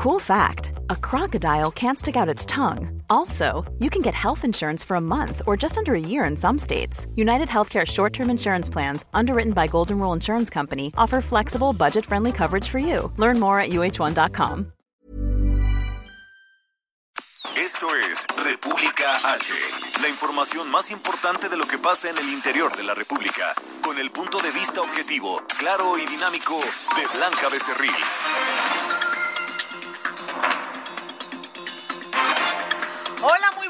Cool fact a crocodile can't stick out its tongue. Also, you can get health insurance for a month or just under a year in some states. United Healthcare short term insurance plans, underwritten by Golden Rule Insurance Company, offer flexible, budget friendly coverage for you. Learn more at uh1.com. Esto es República H, la información más importante de lo que pasa en el interior de la República, con el punto de vista objetivo, claro y dinámico de Blanca Becerril.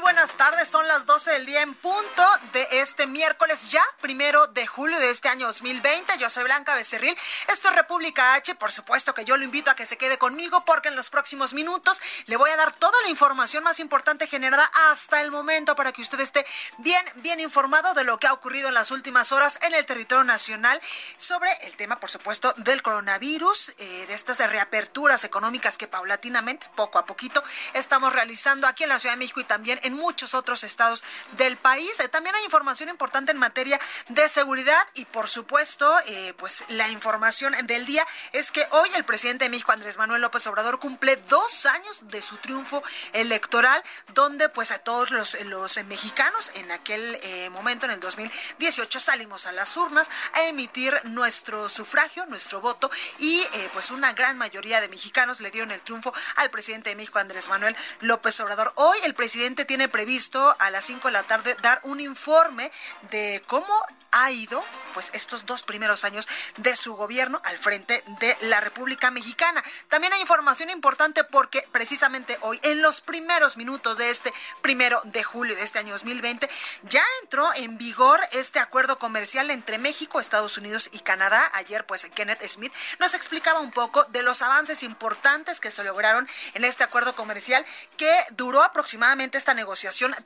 Buenas tardes. Son las 12 del día en punto de este miércoles ya, primero de julio de este año 2020. Yo soy Blanca Becerril. Esto es República H. Por supuesto que yo lo invito a que se quede conmigo porque en los próximos minutos le voy a dar toda la información más importante generada hasta el momento para que usted esté bien, bien informado de lo que ha ocurrido en las últimas horas en el territorio nacional sobre el tema, por supuesto, del coronavirus, eh, de estas reaperturas económicas que paulatinamente, poco a poquito, estamos realizando aquí en la Ciudad de México y también en muchos otros estados del país. Eh, también hay información importante en materia de seguridad y por supuesto, eh, pues la información del día es que hoy el presidente de México, Andrés Manuel López Obrador, cumple dos años de su triunfo electoral, donde pues a todos los, los mexicanos en aquel eh, momento, en el 2018, salimos a las urnas a emitir nuestro sufragio, nuestro voto y pues una gran mayoría de mexicanos le dieron el triunfo al presidente de México, Andrés Manuel López Obrador. Hoy el presidente presidente previsto a las 5 de la tarde dar un informe de cómo ha ido pues estos dos primeros años de su gobierno al frente de la República Mexicana. También hay información importante porque precisamente hoy, en los primeros minutos de este primero de julio de este año 2020, ya entró en vigor este acuerdo comercial entre México, Estados Unidos y Canadá. Ayer, pues, Kenneth Smith nos explicaba un poco de los avances importantes que se lograron en este acuerdo comercial que duró aproximadamente esta negociación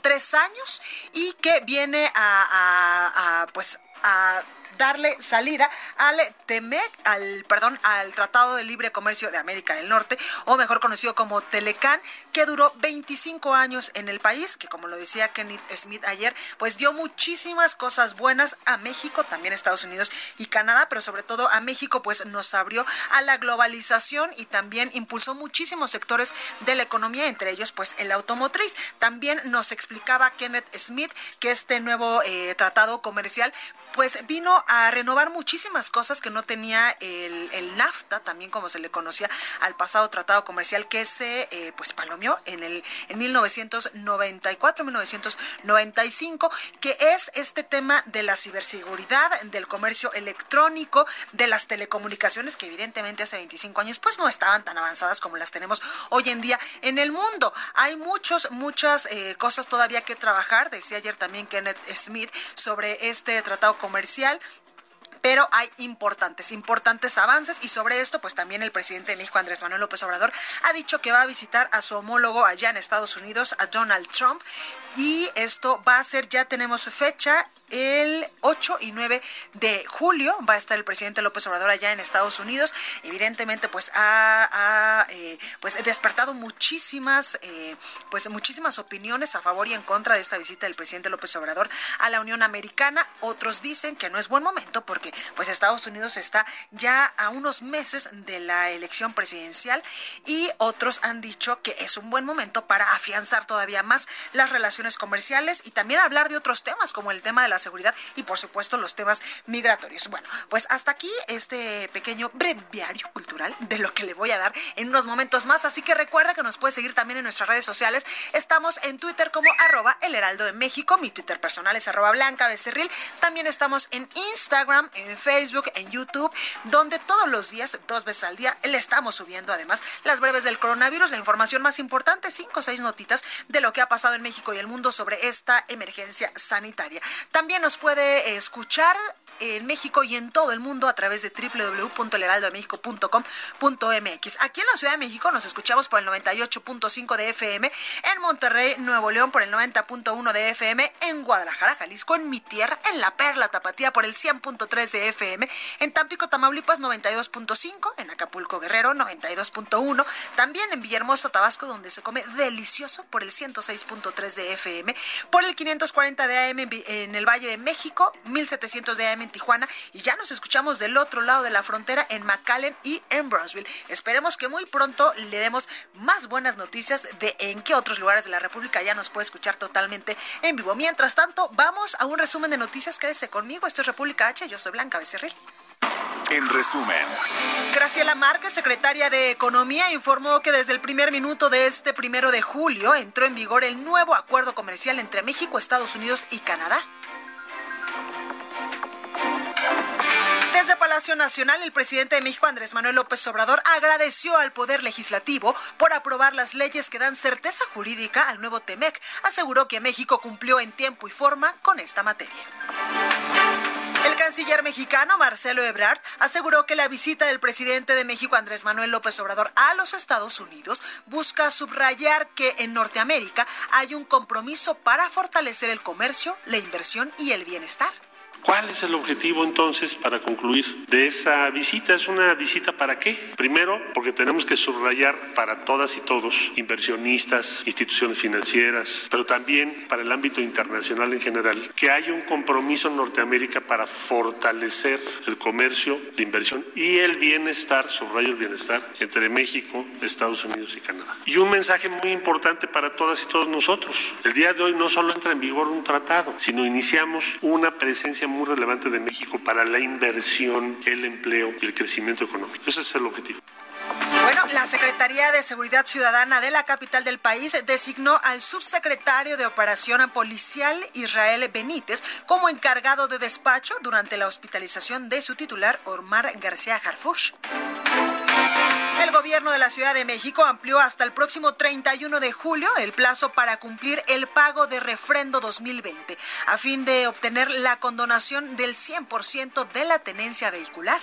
tres años y que viene a, a pues a darle salida al TEMEC, al, perdón, al Tratado de Libre Comercio de América del Norte, o mejor conocido como Telecán, que duró 25 años en el país, que como lo decía Kenneth Smith ayer, pues dio muchísimas cosas buenas a México, también a Estados Unidos y Canadá, pero sobre todo a México, pues nos abrió a la globalización y también impulsó muchísimos sectores de la economía, entre ellos pues el automotriz. También nos explicaba Kenneth Smith que este nuevo eh, tratado comercial pues vino a renovar muchísimas cosas que no tenía el, NAFTA, también como se le conocía al pasado tratado comercial que se eh, pues palomeó en el en 1994, 1995, que es este tema de la ciberseguridad, del comercio electrónico, de las telecomunicaciones que evidentemente hace 25 años pues no estaban tan avanzadas como las tenemos hoy en día en el mundo. Hay muchos muchas eh, cosas todavía que trabajar, decía ayer también Kenneth Smith sobre este tratado comercial comercial pero hay importantes, importantes avances y sobre esto, pues también el presidente de México, Andrés Manuel López Obrador, ha dicho que va a visitar a su homólogo allá en Estados Unidos, a Donald Trump, y esto va a ser, ya tenemos fecha, el 8 y 9 de julio va a estar el presidente López Obrador allá en Estados Unidos. Evidentemente, pues ha, eh, pues despertado muchísimas, eh, pues muchísimas opiniones a favor y en contra de esta visita del presidente López Obrador a la Unión Americana. Otros dicen que no es buen momento porque pues Estados Unidos está ya a unos meses de la elección presidencial y otros han dicho que es un buen momento para afianzar todavía más las relaciones comerciales y también hablar de otros temas como el tema de la seguridad y por supuesto los temas migratorios. Bueno, pues hasta aquí este pequeño breviario cultural de lo que le voy a dar en unos momentos más, así que recuerda que nos puede seguir también en nuestras redes sociales. Estamos en Twitter como arroba el heraldo de México, mi Twitter personal es arroba blanca becerril, también estamos en Instagram, Facebook, en YouTube, donde todos los días, dos veces al día, le estamos subiendo además las breves del coronavirus, la información más importante, cinco o seis notitas de lo que ha pasado en México y el mundo sobre esta emergencia sanitaria. También nos puede escuchar en México y en todo el mundo a través de www.elheraldodemexico.com.mx. Aquí en la Ciudad de México nos escuchamos por el 98.5 de FM, en Monterrey, Nuevo León por el 90.1 de FM, en Guadalajara, Jalisco, en mi tierra, en La Perla, Tapatía por el 100.3 de FM, en Tampico, Tamaulipas 92.5, en Acapulco, Guerrero 92.1, también en Villahermosa, Tabasco, donde se come delicioso por el 106.3 de FM, por el 540 de AM en el Valle de México, 1700 de AM en Tijuana y ya nos escuchamos del otro lado de la frontera en McAllen y en Brownsville. Esperemos que muy pronto le demos más buenas noticias de en qué otros lugares de la República ya nos puede escuchar totalmente en vivo. Mientras tanto, vamos a un resumen de noticias. Quédese conmigo. Esto es República H. Yo soy Blanca Becerril. En resumen. Graciela Márquez, secretaria de Economía, informó que desde el primer minuto de este primero de julio entró en vigor el nuevo acuerdo comercial entre México, Estados Unidos y Canadá. Desde Palacio Nacional, el presidente de México, Andrés Manuel López Obrador, agradeció al Poder Legislativo por aprobar las leyes que dan certeza jurídica al nuevo TEMEC. Aseguró que México cumplió en tiempo y forma con esta materia. El canciller mexicano Marcelo Ebrard aseguró que la visita del presidente de México Andrés Manuel López Obrador a los Estados Unidos busca subrayar que en Norteamérica hay un compromiso para fortalecer el comercio, la inversión y el bienestar. ¿Cuál es el objetivo entonces para concluir de esa visita? ¿Es una visita para qué? Primero, porque tenemos que subrayar para todas y todos, inversionistas, instituciones financieras, pero también para el ámbito internacional en general, que hay un compromiso en Norteamérica para fortalecer el comercio, la inversión y el bienestar, subrayo el bienestar, entre México, Estados Unidos y Canadá. Y un mensaje muy importante para todas y todos nosotros. El día de hoy no solo entra en vigor un tratado, sino iniciamos una presencia muy relevante de México para la inversión, el empleo y el crecimiento económico. Ese es el objetivo. Bueno, la Secretaría de Seguridad Ciudadana de la capital del país designó al subsecretario de Operación Policial Israel Benítez como encargado de despacho durante la hospitalización de su titular Omar García Harfush. Gobierno de la Ciudad de México amplió hasta el próximo 31 de julio el plazo para cumplir el pago de refrendo 2020, a fin de obtener la condonación del 100% de la tenencia vehicular.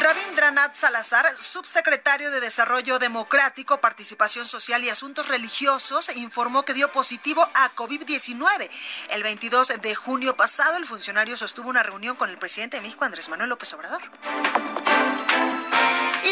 Rabindranath Salazar, subsecretario de Desarrollo Democrático, Participación Social y Asuntos Religiosos, informó que dio positivo a COVID-19. El 22 de junio pasado, el funcionario sostuvo una reunión con el presidente de México, Andrés Manuel López Obrador.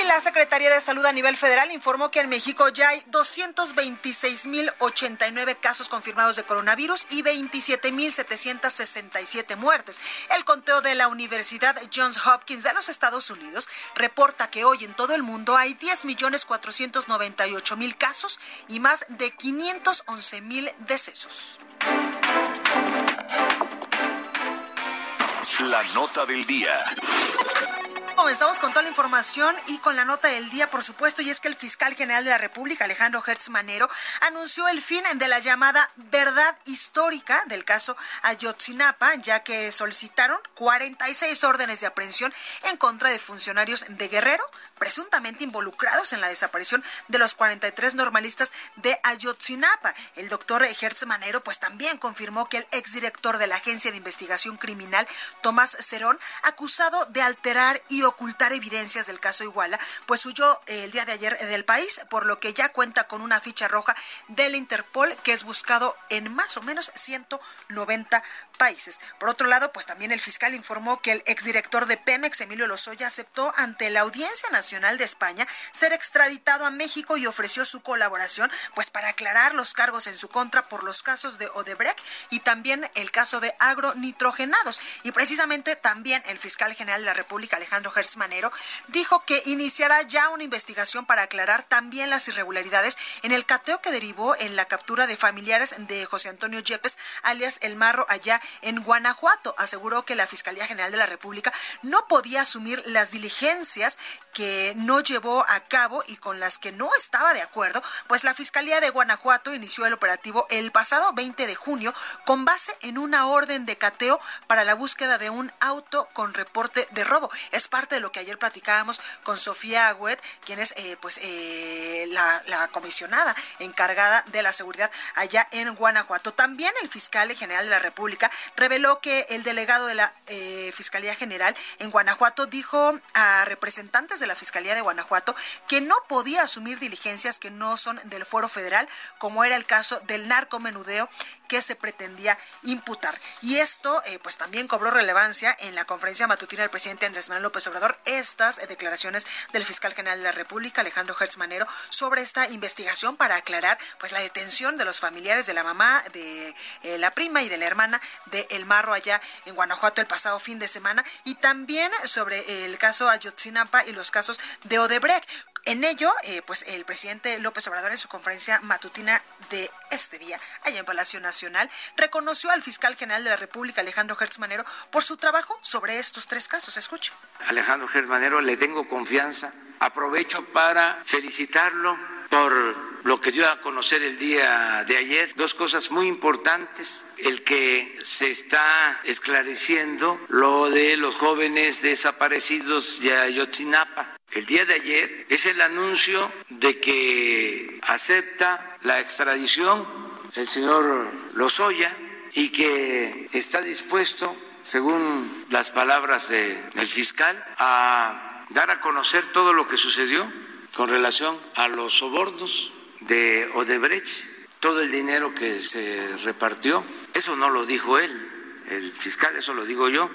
La Secretaría de Salud a nivel federal informó que en México ya hay 226.089 casos confirmados de coronavirus y 27.767 muertes. El conteo de la Universidad Johns Hopkins de los Estados Unidos reporta que hoy en todo el mundo hay 10.498.000 casos y más de 511.000 decesos. La nota del día. Comenzamos con toda la información y con la nota del día, por supuesto, y es que el fiscal general de la República, Alejandro Hertz Manero, anunció el fin de la llamada verdad histórica del caso Ayotzinapa, ya que solicitaron 46 órdenes de aprehensión en contra de funcionarios de Guerrero, presuntamente involucrados en la desaparición de los 43 normalistas de Ayotzinapa. El doctor Hertz Manero, pues también confirmó que el exdirector de la Agencia de Investigación Criminal, Tomás Cerón, acusado de alterar y ocultar evidencias del caso Iguala, pues huyó el día de ayer del país, por lo que ya cuenta con una ficha roja del Interpol que es buscado en más o menos 190 países. Por otro lado, pues también el fiscal informó que el exdirector de Pemex, Emilio Lozoya, aceptó ante la Audiencia Nacional de España ser extraditado a México y ofreció su colaboración pues para aclarar los cargos en su contra por los casos de Odebrecht y también el caso de agronitrogenados. Y precisamente también el fiscal general de la República, Alejandro Gertz Manero, dijo que iniciará ya una investigación para aclarar también las irregularidades en el cateo que derivó en la captura de familiares de José Antonio Yepes, alias El Marro, allá en Guanajuato. Aseguró que la Fiscalía General de la República no podía asumir las diligencias que no llevó a cabo y con las que no estaba de acuerdo, pues la Fiscalía de Guanajuato inició el operativo el pasado 20 de junio con base en una orden de cateo para la búsqueda de un auto con reporte de robo. Es parte de lo que ayer platicábamos con Sofía Agüet, quien es eh, pues eh, la, comisionada encargada de la seguridad allá en Guanajuato. También el fiscal general de la República reveló que el delegado de la eh, Fiscalía General en Guanajuato dijo a representantes de la Fiscalía de Guanajuato que no podía asumir diligencias que no son del foro federal, como era el caso del narcomenudeo que se pretendía imputar. Y esto, eh, pues también cobró relevancia en la conferencia matutina del presidente Andrés Manuel López Obrador, estas declaraciones del fiscal general de la República, Alejandro Hertz Manero, sobre esta investigación para aclarar, pues, la detención de los familiares de la mamá, de eh, la prima y de la hermana de El Marro allá en Guanajuato el pasado fin de semana, y también sobre el caso Ayotzinapa y los casos de Odebrecht. En ello, eh, pues el presidente López Obrador en su conferencia matutina de este día, allá en Palacio Nacional, reconoció al fiscal general de la República, Alejandro Gertz Manero, por su trabajo sobre estos tres casos. Escucha. Alejandro Gertz Manero, le tengo confianza. Aprovecho para felicitarlo por lo que dio a conocer el día de ayer. Dos cosas muy importantes. El que se está esclareciendo lo de los jóvenes desaparecidos de Ayotzinapa el día de ayer es el anuncio de que acepta la extradición el señor Lozoya y que está dispuesto, según las palabras del fiscal, a dar a conocer todo lo que sucedió con relación a los sobornos de Odebrecht, todo el dinero que se repartió. Eso no lo dijo él, el fiscal, eso lo digo yo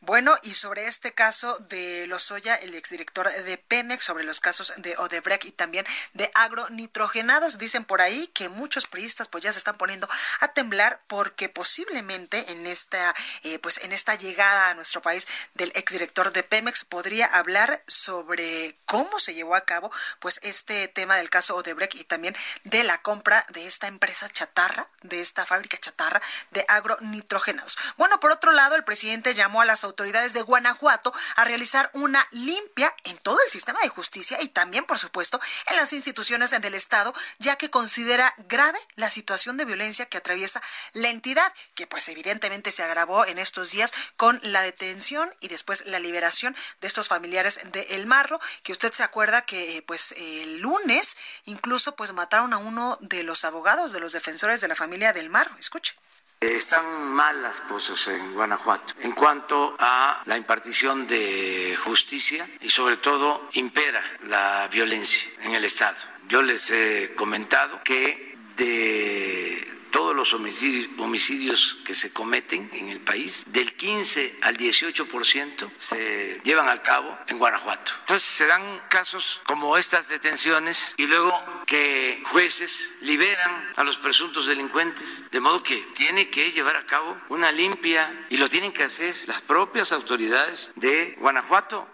bueno, y sobre este caso de Lozoya, el exdirector de Pemex, sobre los casos de Odebrecht y también de agronitrogenados, dicen por ahí que muchos priistas pues ya se están poniendo a temblar porque posiblemente en esta eh, pues en esta llegada a nuestro país del exdirector de Pemex podría hablar sobre cómo se llevó a cabo pues este tema del caso Odebrecht y también de la compra de esta empresa chatarra, de esta fábrica chatarra de agronitrogenados. Bueno, por otro lado, el presidente llamó a las autoridades de Guanajuato a realizar una limpia en todo el sistema de justicia y también, por supuesto, en las instituciones del Estado, ya que considera grave la situación de violencia que atraviesa la entidad, que pues evidentemente se agravó en estos días con la detención y después la liberación de estos familiares de El Marro, que usted se acuerda que pues el lunes incluso pues mataron a uno de los abogados de los defensores de la familia del Marro. Escuche. Están mal las cosas en Guanajuato en cuanto a la impartición de justicia y sobre todo impera la violencia en el Estado. Yo les he comentado que de todos los homicidios, que se cometen en el país, del 15 al 18% se llevan a cabo en Guanajuato. Entonces se dan casos como estas detenciones y luego que jueces liberan a los presuntos delincuentes, de modo que tiene que llevar a cabo una limpia y lo tienen que hacer las propias autoridades de Guanajuato.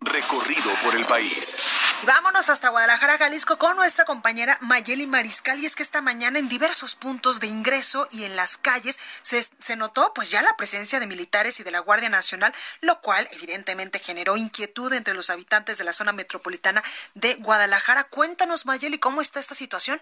Recorrido por el país. Vámonos hasta Guadalajara, Jalisco, con nuestra compañera Mayeli Mariscal. Y es que esta mañana en diversos puntos de ingreso y en las calles se, se, notó pues ya la presencia de militares y de la Guardia Nacional, lo cual evidentemente generó inquietud entre los habitantes de la zona metropolitana de Guadalajara. Cuéntanos, Mayeli, ¿cómo está esta situación?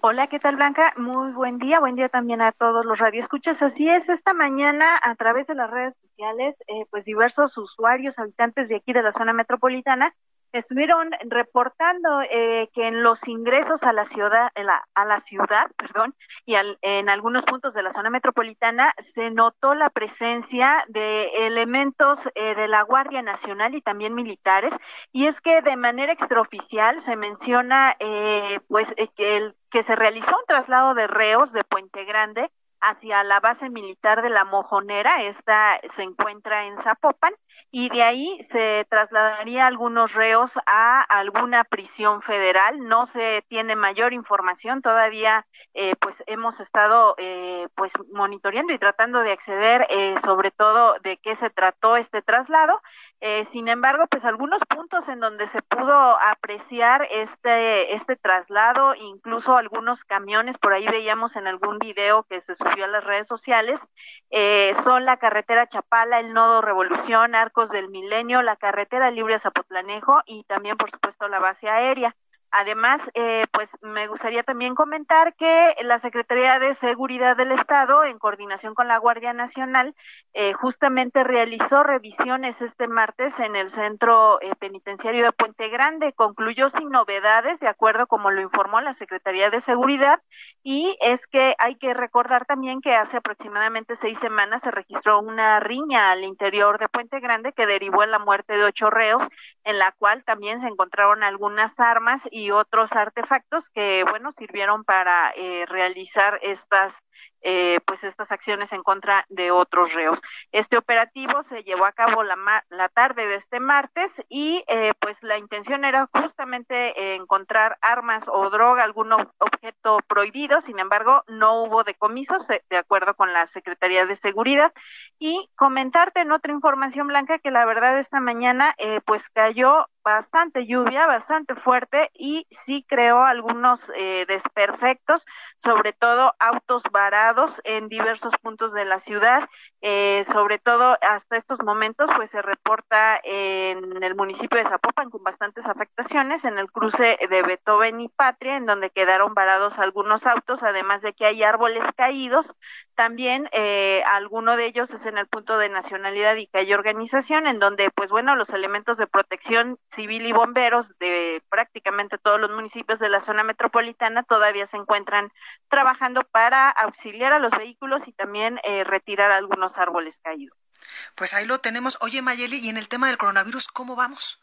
Hola, ¿qué tal Blanca? Muy buen día, buen día también a todos los radioescuchas. Así es, esta mañana a través de las redes sociales, eh, pues diversos usuarios, habitantes de aquí de la zona metropolitana, estuvieron reportando eh, que en los ingresos a la ciudad, a la ciudad, perdón, y en algunos puntos de la zona metropolitana se notó la presencia de elementos eh, de la Guardia Nacional y también militares, y es que de manera extraoficial se menciona, eh, pues, que el que se realizó un traslado de reos de Puente Grande hacia la base militar de la Mojonera, esta se encuentra en Zapopan, y de ahí se trasladaría algunos reos a alguna prisión federal. No se tiene mayor información todavía, eh, pues hemos estado eh, pues monitoreando y tratando de acceder eh, sobre todo de qué se trató este traslado. Sin embargo, pues algunos puntos en donde se pudo apreciar este este traslado, incluso algunos camiones por ahí veíamos en algún video que se subió a las redes sociales, son la carretera Chapala, el Nodo Revolución, Arco del Milenio, la carretera libre Zapotlanejo y también, por supuesto, la base aérea. Además, eh, pues me gustaría también comentar que la Secretaría de Seguridad del Estado, en coordinación con la Guardia Nacional, eh, justamente realizó revisiones este martes en el centro eh, penitenciario de Puente Grande. Concluyó sin novedades, de acuerdo como lo informó la Secretaría de Seguridad, y es que hay que recordar también que hace aproximadamente seis semanas se registró una riña al interior de Puente Grande que derivó en la muerte de ocho reos, en la cual también se encontraron algunas armas otros artefactos que, bueno, sirvieron para eh, realizar estas eh, pues estas acciones en contra de otros reos. Este operativo se llevó a cabo la, la tarde de este martes y eh, pues la intención era justamente encontrar armas o droga, algún objeto prohibido, sin embargo no hubo decomisos de acuerdo con la Secretaría de Seguridad y comentarte en otra información blanca que la verdad esta mañana pues cayó bastante lluvia, bastante fuerte y sí creó algunos eh, desperfectos, sobre todo autos varados en diversos puntos de la ciudad. Eh, sobre todo hasta estos momentos, pues se reporta en el municipio de Zapopan con bastantes afectaciones en el cruce de Beethoven y Patria, en donde quedaron varados algunos autos, además de que hay árboles caídos. También eh, alguno de ellos es en el punto de nacionalidad y calle organización, en donde, pues bueno, los elementos de protección civil y bomberos de prácticamente todos los municipios de la zona metropolitana todavía se encuentran trabajando para auxiliar a los vehículos y también eh, retirar algunos árboles caídos. Pues ahí lo tenemos. Oye, Mayeli, y en el tema del coronavirus, ¿cómo vamos?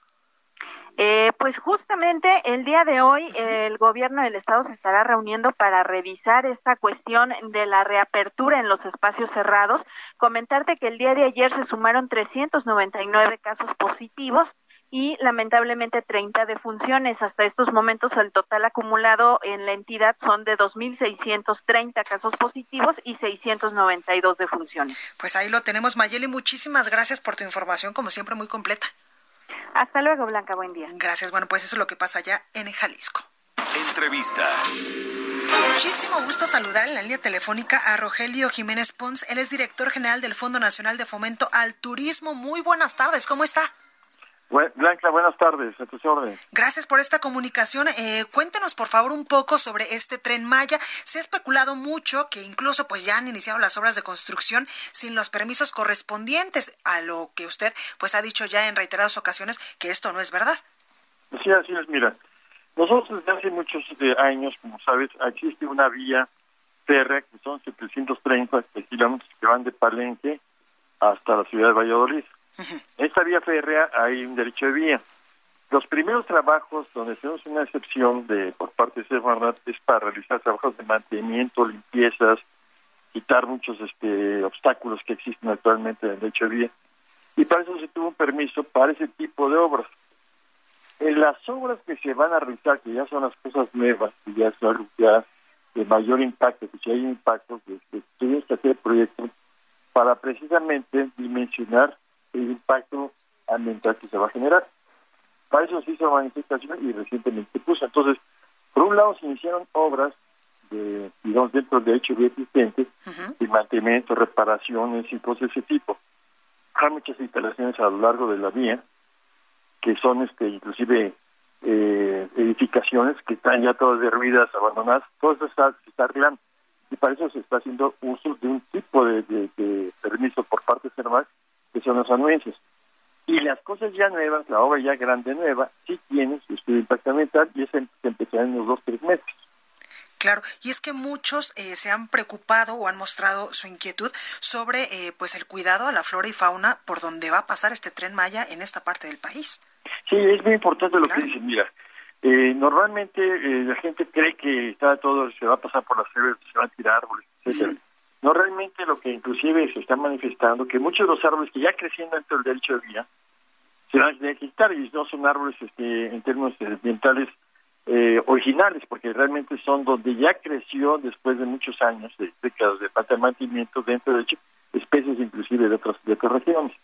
Eh, pues justamente el día de hoy el gobierno del estado se estará reuniendo para revisar esta cuestión de la reapertura en los espacios cerrados. Comentarte que el día de ayer se sumaron 399 casos positivos y lamentablemente 30 defunciones. Hasta estos momentos el total acumulado en la entidad son de 2.630 casos positivos y 692 defunciones. Pues ahí lo tenemos, Mayeli. Muchísimas gracias por tu información, como siempre, muy completa. Hasta luego, Blanca. Buen día. Gracias. Bueno, pues eso es lo que pasa allá en Jalisco. Entrevista. Muchísimo gusto saludar en la línea telefónica a Rogelio Jiménez Pons. Él es director general del Fondo Nacional de Fomento al Turismo. Muy buenas tardes. ¿Cómo está? Blanca, buenas tardes, a tus órdenes. Gracias por esta comunicación. Eh, cuéntenos, por favor, un poco sobre este tren Maya. Se ha especulado mucho que incluso pues ya han iniciado las obras de construcción sin los permisos correspondientes, a lo que usted pues ha dicho ya en reiteradas ocasiones que esto no es verdad. Sí, así es. Mira, nosotros desde hace muchos eh, años, como sabes, existe una vía férrea que son 730 kilómetros que van de Palenque hasta la ciudad de Valladolid esta vía férrea hay un derecho de vía. Los primeros trabajos donde tenemos una excepción de por parte de Semarnat es para realizar trabajos de mantenimiento, limpiezas, quitar muchos este, obstáculos que existen actualmente en el derecho de vía. Y para eso se tuvo un permiso para ese tipo de obras. En las obras que se van a realizar, que ya son las cosas nuevas, que ya son ya de mayor impacto, que si hay impacto, que, tuvimos que hacer proyectos para precisamente dimensionar el impacto ambiental que se va a generar. Para eso se hizo manifestación y recientemente puso. Entonces, por un lado se iniciaron obras de, digamos, dentro del derecho de existente, de mantenimiento, reparaciones y cosas de ese tipo. Hay muchas instalaciones a lo largo de la vía, que son este inclusive eh, edificaciones que están ya todas derruidas, abandonadas, todo eso está, se está arreglando. Y para eso se está haciendo uso de un tipo de, de permiso por parte de CERMAC que son los anuencios. Y las cosas ya nuevas, la obra ya grande nueva, sí tiene su estudio ambiental y ese se empezará en unos dos, tres meses. Claro, y es que muchos eh, se han preocupado o han mostrado su inquietud sobre eh, pues el cuidado a la flora y fauna por donde va a pasar este tren Maya en esta parte del país. Sí, es muy importante lo que dicen. Mira, eh, normalmente la gente cree que está todo se va a pasar por las selvas, se van a tirar árboles, etcétera. No realmente lo que inclusive se está manifestando, que muchos de los árboles que ya crecían dentro del derecho de vía, se van a tener que quitar y no son árboles este, en términos ambientales eh, originales, porque realmente son donde ya creció después de muchos años, de décadas de de mantenimiento dentro del derecho, especies inclusive de otras, de otras regiones.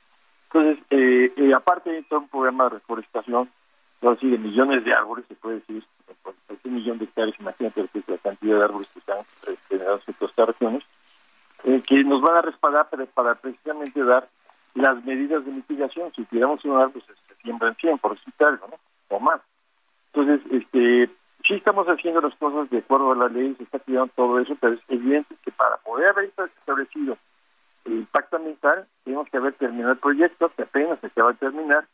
Entonces, eh, eh, aparte de todo un programa de reforestación, así de millones de árboles, se puede decir, un millón de hectáreas, imagínate la cantidad de árboles que están generados en todas estas regiones, eh, que nos van a respaldar para, para, precisamente dar las medidas de mitigación. Si tiramos un árbol, se, siembran 100, por citar algo, ¿no? O más. Entonces, este, sí estamos haciendo las cosas de acuerdo a la ley, se está cuidando todo eso, pero es evidente que para poder haber establecido el impacto ambiental, tenemos que haber terminado el proyecto, que apenas se acaba de terminar,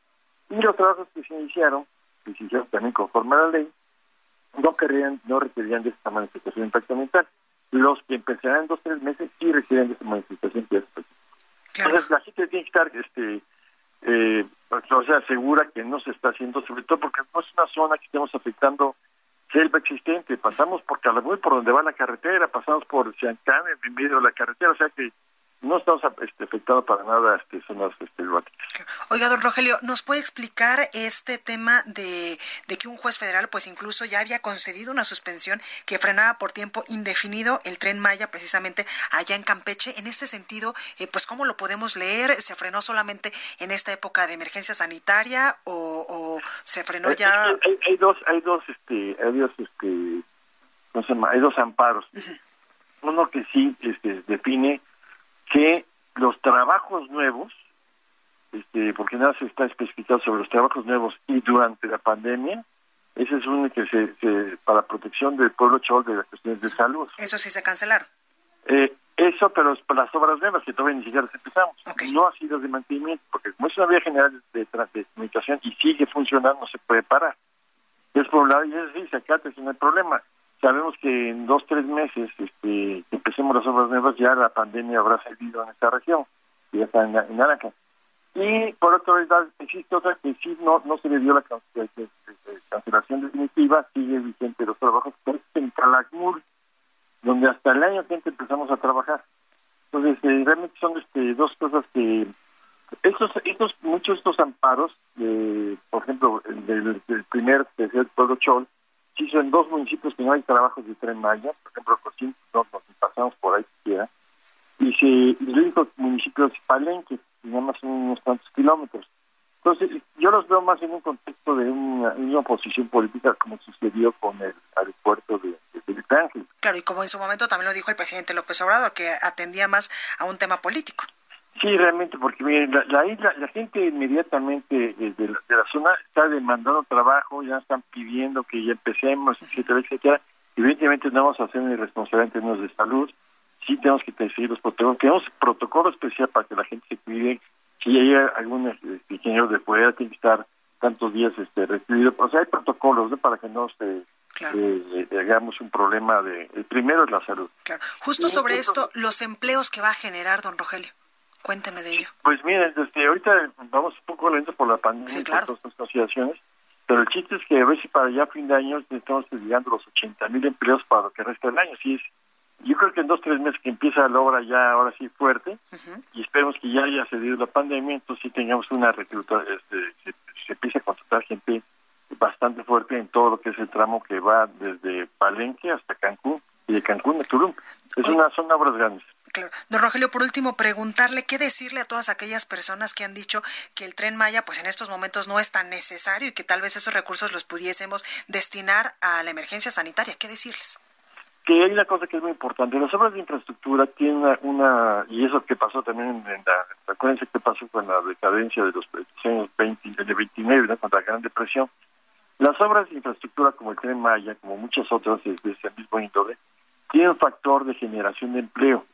y los trabajos que se iniciaron, que se hicieron también conforme a la ley, no querían, no requerían de esta manifestación de impacto ambiental. Los que empezarán en dos o tres meses sí requieren de esta manifestación de Entonces la gente tiene que estar este, eh, o sea, segura que no se está haciendo, sobre todo porque no es una zona que estemos afectando selva existente, pasamos por Calabuy, por donde va la carretera, pasamos por Siancán, en medio de la carretera, o sea que no estamos este, afectados para nada este, zonas este, Oiga, don Rogelio, ¿nos puede explicar este tema de, de, que un juez federal pues incluso ya había concedido una suspensión que frenaba por tiempo indefinido el tren Maya precisamente allá en Campeche? En este sentido, eh, pues ¿cómo lo podemos leer? ¿Se frenó solamente en esta época de emergencia sanitaria o, se frenó ya? Hay, dos, hay dos, este, hay dos, este, no sé, hay dos amparos. Uno que sí este, define que los trabajos nuevos, este, porque nada se está especificado sobre los trabajos nuevos y durante la pandemia, ese es uno que se, para protección del pueblo chol de las cuestiones de salud. Eso sí se cancelaron. Eh, eso, pero es para las obras nuevas que todavía ni siquiera empezamos. No ha sido de mantenimiento, porque como es una vía general de, de, comunicación y sigue funcionando, no se puede parar. Es por un lado, y eso sí, se acata sin el problema. Sabemos que en dos, tres meses este, que empecemos las obras nuevas, ya la pandemia habrá salido en esta región, y ya está en, en Aracán. Y por otro lado, existe otra que sí no, no se le dio la cancelación definitiva, sigue vigente los trabajos, pero es en Calakmul, donde hasta el año que empezamos a trabajar. Entonces, eh, realmente son este, dos cosas que estos, estos, muchos estos amparos, por ejemplo, el del, primer, tercer pueblo Chol, se hizo en dos municipios que no hay trabajos de tren Maya, por ejemplo, Cocín, no, pasamos por ahí siquiera, y, se, el único municipio es Palenque, nada más unos cuantos kilómetros. Entonces, yo los veo más en un contexto de una, oposición política como sucedió con el aeropuerto de, de Ángel. Claro, y como en su momento también lo dijo el presidente López Obrador, que atendía más a un tema político. Sí, realmente, porque miren, la, isla, la gente inmediatamente de, de, la, zona está demandando trabajo, ya están pidiendo que ya empecemos, etcétera, etcétera. Evidentemente no vamos a hacer irresponsabilidad en términos de salud, sí tenemos que seguir los protocolos, tenemos protocolo especial para que la gente se cuide, si hay algún este, ingeniero de fuera, tiene que estar tantos días este recibido, o sea, hay protocolos para que no se eh, hagamos un problema de, el primero es la salud. Claro. Justo sobre esto, los empleos que va a generar, don Rogelio. Cuénteme de ello. Pues miren, desde ahorita vamos un poco lento por la pandemia y por todas estas consideraciones, pero el chiste es que a ver si para ya fin de año estamos llegando los 80 mil empleos para lo que resta del año. Sí, es, yo creo que en dos, tres meses que empieza la obra ya ahora sí fuerte, y esperemos que ya haya cedido la pandemia, entonces sí tengamos una recluta, este, se, se empiece a contratar gente bastante fuerte en todo lo que es el tramo que va desde Palenque hasta Cancún y de Cancún a Tulum. Es una zona obras grandes. Don Rogelio, por último, preguntarle qué decirle a todas aquellas personas que han dicho que el tren Maya, pues en estos momentos no es tan necesario y que tal vez esos recursos los pudiésemos destinar a la emergencia sanitaria. ¿Qué decirles? Que hay una cosa que es muy importante. Las obras de infraestructura tienen una, y eso que pasó también en la, acuérdense que pasó con la decadencia de los años 20, de 29, ¿no? contra la Gran Depresión. Las obras de infraestructura como el tren Maya, como muchas otras de ese mismo índole, tienen un factor de generación de empleo.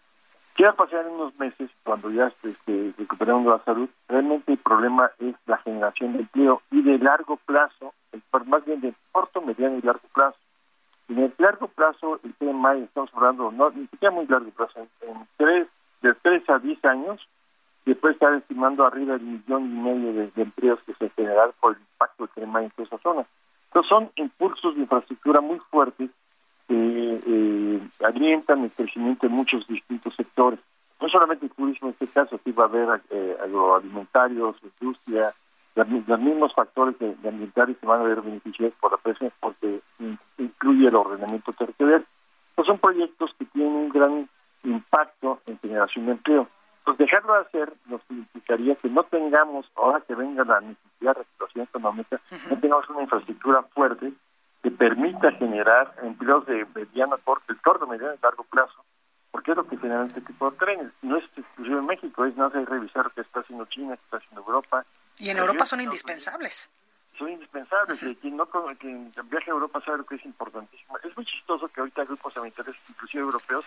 ¿Qué va a pasar en unos meses cuando ya este, recuperemos la salud? Realmente el problema es la generación de empleo y de largo plazo, más bien de corto, mediano y largo plazo. En el largo plazo, el tema estamos hablando, no, ni siquiera muy largo plazo, en, tres, de 3 a 10 años, después estar estimando arriba del millón y medio de, empleos que se generarán por el impacto del tema en esa zona. Entonces son impulsos de infraestructura muy fuertes que eh, alientan el crecimiento de muchos distintos sectores. No solamente el turismo en este caso, aquí va a haber eh, agroalimentarios, industria, los mismos factores de, ambientales que van a ver beneficiados por la presión porque incluye el ordenamiento territorial. Estos son proyectos que tienen un gran impacto en generación de empleo. Pues dejarlo de hacer nos significaría que no tengamos, ahora que venga la necesidad de situación económica, no tengamos una infraestructura fuerte que permita generar empleos de mediano, corto, el corto, mediano y largo plazo, porque es lo que generan este tipo de trenes. No es exclusivo en México, es no hay revisar qué está haciendo China, qué está haciendo Europa. Y en Europa son indispensables. son indispensables. Y quien, no, quien viaja a Europa sabe que es importantísimo. Es muy chistoso que ahorita grupos sanitarios, inclusive europeos,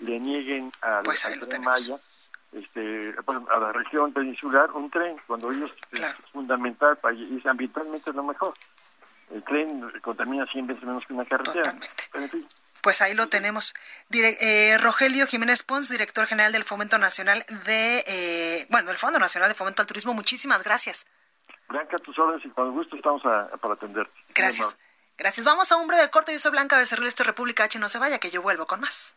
le nieguen a pues la Maya, este, a la región peninsular, un tren, cuando ellos es fundamental para, y ambientalmente es lo mejor. El tren contamina 100 veces menos que una carretera. Pues ahí lo tenemos. eh, Rogelio Jiménez Pons, director general del Fomento Nacional de, eh, bueno, del Fondo Nacional de Fomento al Turismo. Muchísimas gracias. Blanca, tus órdenes y con gusto estamos para atenderte. Gracias. Gracias. Vamos a un breve corte. Yo soy Blanca Becerril, esto es República H. No se vaya, que yo vuelvo con más.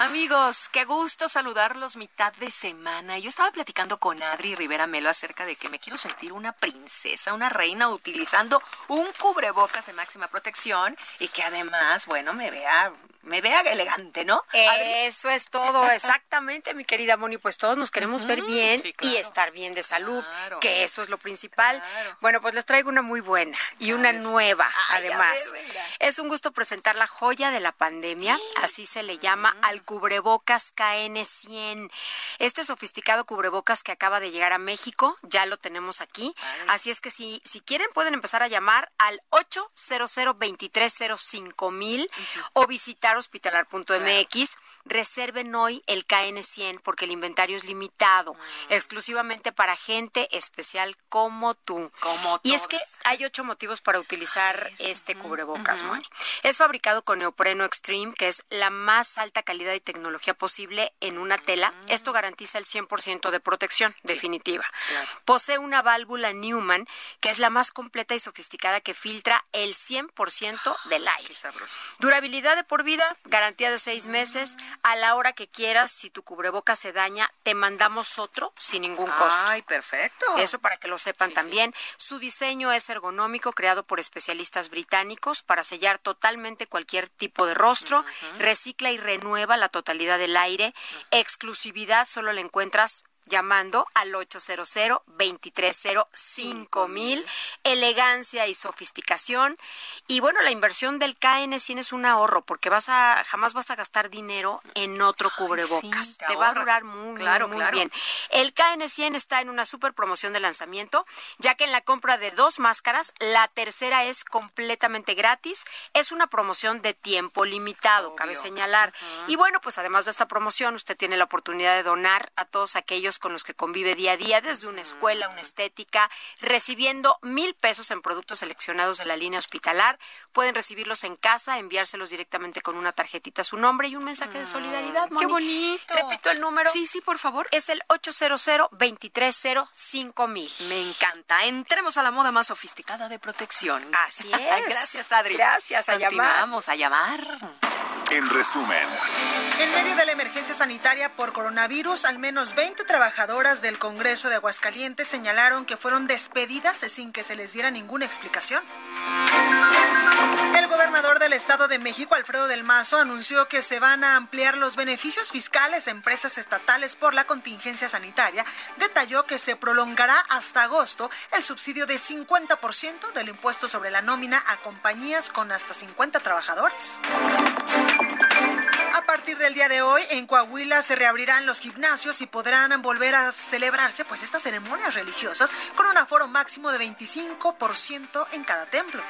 Amigos, qué gusto saludarlos mitad de semana. Yo estaba platicando con Adri Rivera Melo acerca de que me quiero sentir una princesa, una reina utilizando un cubrebocas de máxima protección y que además, bueno, me vea me vea elegante, ¿no? Eso es todo, exactamente, mi querida Moni. Pues todos nos queremos ver bien y estar bien de salud, que eso es lo principal. Bueno, pues les traigo una muy buena y una nueva, además. es un gusto presentar la joya de la pandemia, así se le llama al cubrebocas KN100. Este sofisticado cubrebocas que acaba de llegar a México, ya lo tenemos aquí. Así es que si, si quieren pueden empezar a llamar al 800 2305 mil o visitar hospitalar.mx. Reserven hoy el KN100 porque el inventario es limitado, mm. exclusivamente para gente especial como tú. Como y es que hay ocho motivos para utilizar este cubrebocas, Moni. Es fabricado con neopreno extreme, que es la más alta calidad y tecnología posible en una tela. Mm. Esto garantiza el 100% de protección definitiva. Posee una válvula Newman, que es la más completa y sofisticada que filtra el 100% del aire. Durabilidad de por vida garantía de seis meses. A la hora que quieras, si tu cubreboca se daña, te mandamos otro sin ningún costo. Ay, perfecto. Eso para que lo sepan también. Su diseño es ergonómico, creado por especialistas británicos para sellar totalmente cualquier tipo de rostro. Recicla y renueva la totalidad del aire. Exclusividad solo la encuentras llamando al 800 230 mil elegancia y sofisticación. Y bueno, la inversión del KN100 es un ahorro porque vas a jamás vas a gastar dinero en otro cubrebocas. te, va a durar muy, claro, muy, bien. El KN100 está en una super promoción de lanzamiento, ya que en la compra de dos máscaras, la tercera es completamente gratis. Es una promoción de tiempo limitado, cabe señalar. Y bueno, pues además de esta promoción, usted tiene la oportunidad de donar a todos aquellos con los que convive día a día, desde una escuela, una estética, recibiendo mil pesos en productos seleccionados de la línea hospitalar. Pueden recibirlos en casa, enviárselos directamente con una tarjetita a su nombre y un mensaje de solidaridad. ¡Qué bonito! Repito el número. Sí, sí, por favor. Es el 800 230 mil. Me encanta. Entremos a la moda más sofisticada de protección. Así es. Gracias, Adri. Gracias, a llamar. Vamos a llamar. En resumen. En medio de la emergencia sanitaria por coronavirus, al menos 20 trabajadoras del Congreso de Aguascalientes señalaron que fueron despedidas sin que se les diera ninguna explicación. El gobernador del Estado de México, Alfredo del Mazo, anunció que se van a ampliar los beneficios fiscales a empresas estatales por la contingencia sanitaria. Detalló que se prolongará hasta agosto el subsidio de 50% del impuesto sobre la nómina a compañías con hasta 50 trabajadores. A partir del día de hoy, en Coahuila se reabrirán los gimnasios y podrán volver a celebrarse pues estas ceremonias religiosas con un aforo máximo de 25% en cada templo.